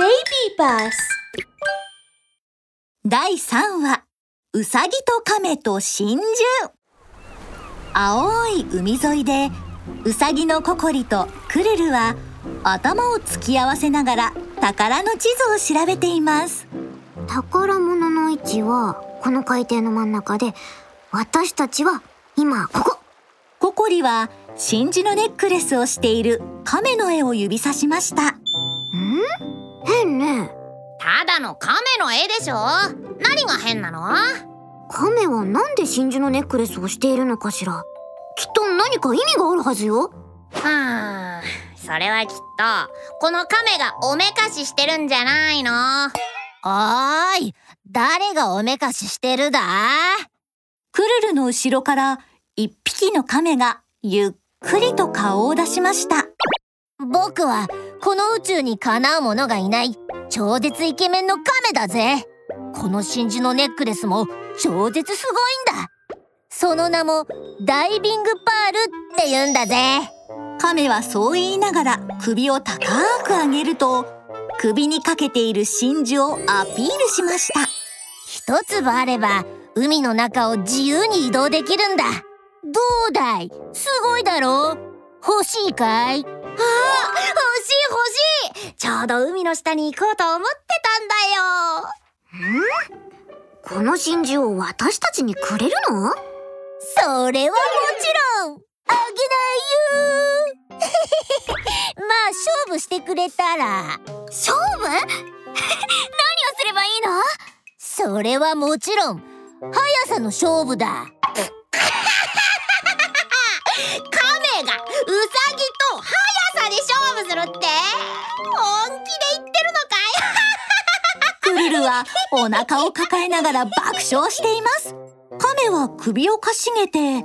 ベイビーバス。第3話うさぎと亀と真珠。青い海沿いでうさぎのココリとクルルは頭を突き合わせながら宝の地図を調べています。宝物の位置はこの海底の真ん中で私たちは今ここ。ココリは真珠のネックレスをしている亀の絵を指さしました。ん変ね。ただの亀の絵でしょ？何が変なの？亀はなんで真珠のネックレスをしているのかしら？きっと何か意味があるはずよ。はあそれはきっとこの亀がおめかししてるんじゃないの。おーい誰がおめかししてるだ？クルルの後ろから一匹の亀がゆっくりと顔を出しました僕はこの宇宙にかなう者がいない超絶イケメンの亀だぜ。この真珠のネックレスも超絶すごいんだ。その名もダイビングパールって言うんだぜ。亀はそう言いながら首を高く上げると首にかけている真珠をアピールしました。一粒あれば海の中を自由に移動できるんだ。どうだい？すごいだろ欲しいかい？欲しい欲しい。ちょうど海の下に行こうと思ってたんだよ。この真珠を私たちにくれるの？それはもちろん。あげないよ。まあ勝負してくれたら。勝負？何をすればいいの？それはもちろん。速さの勝負ださで勝負するって？本気で言ってるのかい？クルルはお腹を抱えながら爆笑しています。亀は首をかしげて。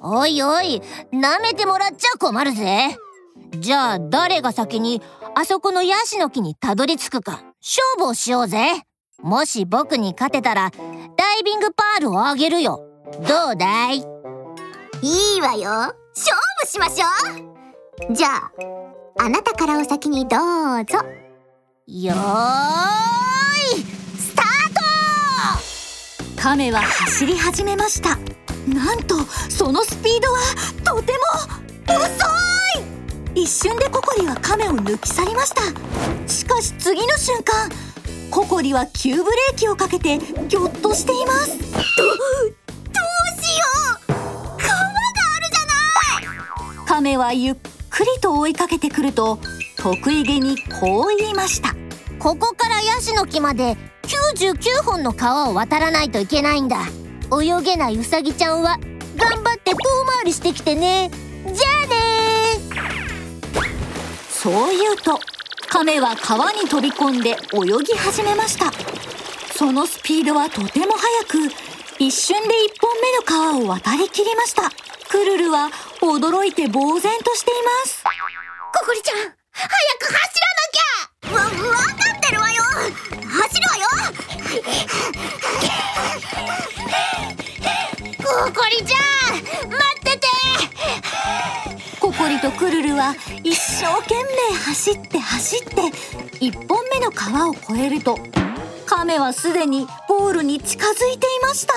おいおい舐めてもらっちゃ困るぜ。じゃあ誰が先にあそこのヤシの木にたどり着くか勝負をしようぜ。もし僕に勝てたらダイビングパールをあげるよ。どうだい？いいわよ。勝負しましょうじゃああなたからお先にどうぞ。よーいスタート。亀は走り始めました。なんとそのスピードはとても遅い。一瞬でココリは亀を抜き去りました。しかし次の瞬間ココリは急ブレーキをかけてギョッとしています。どうしよう。川があるじゃない。亀はゆっくりと追いかけてくると得意げにこう言いました。ここからヤシの木まで99本の川を渡らないといけないんだ。泳げないウサギちゃんは頑張って遠回りしてきてね。じゃあね。そう言うと亀は川に飛び込んで泳ぎ始めました。そのスピードはとても速く一瞬で一本目の川を渡りきりました。クルルは驚いて呆然としています。ココリちゃん早く走らなきゃ。わ、わかってるわよ。走るわよ。ココリちゃん待ってて。ココリとクルルは一生懸命走って走って一本目の川を越えると亀はすでにゴールに近づいていました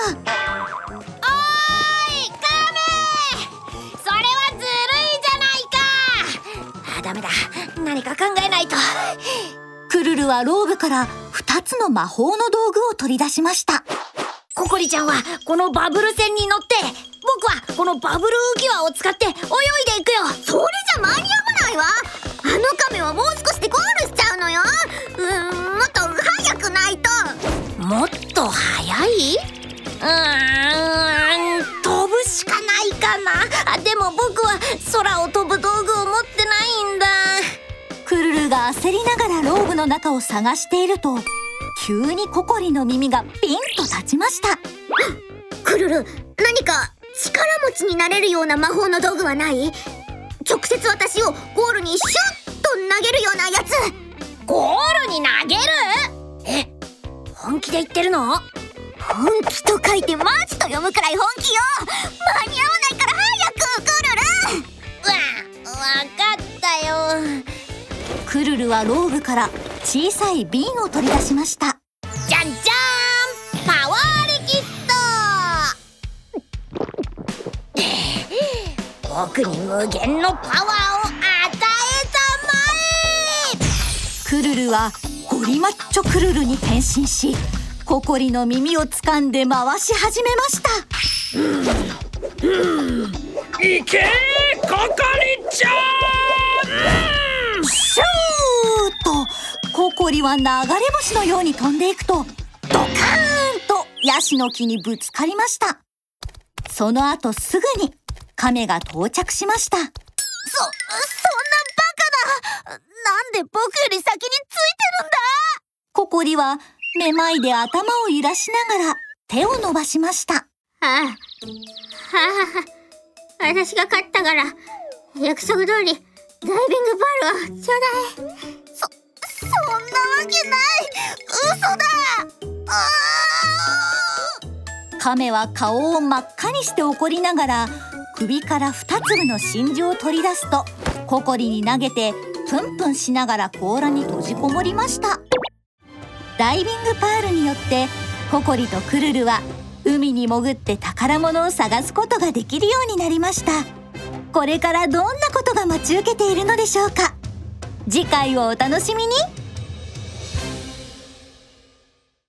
何か考えないと。クルルはローブから2つの魔法の道具を取り出しました。ココリちゃんはこのバブル船に乗って僕はこのバブル浮き輪を使って泳いでいくよ。それじゃ間に合わないわ。あの亀はもう少しでゴールしちゃうのよ。うーんもっと早くないと。もっと速い？うーん飛ぶしかないかな。あでも僕は空を飛ぶ道焦りながらローブの中を探していると急にココリの耳がピンと立ちました。クルル何か力持ちになれるような魔法の道具はない？直接私をゴールにシュッと投げるようなやつ。ゴールに投げる？え本気で言ってるの？本気と書いてマジと読むくらい本気よ。間に合わクルルはローブから小さい瓶を取り出しました。じゃんじゃーんパワーリキッド。僕に無限のパワーを与えたまクルルはゴリマッチョクルルに変身しココリの耳を掴んで回し始めました。いけココリちゃんシューとココリは流れ星のように飛んでいくとドカーンとヤシの木にぶつかりました。その後すぐに亀が到着しました。そ、そんなバカななんで僕より先についてるんだ？ココリはめまいで頭を揺らしながら手を伸ばしました。はあはあはあ私が勝ったから約束通りダイビングパールをちょうだいそんなわけない。嘘だ。あ亀は顔を真っ赤にして怒りながら首から2粒の真珠を取り出すとココリに投げてプンプンしながら甲羅に閉じこもりました。ダイビングパールによってココリとクルルは海に潜って宝物を探すことができるようになりました。これからどんなことが待ち受けているのでしょうか。次回をお楽しみに。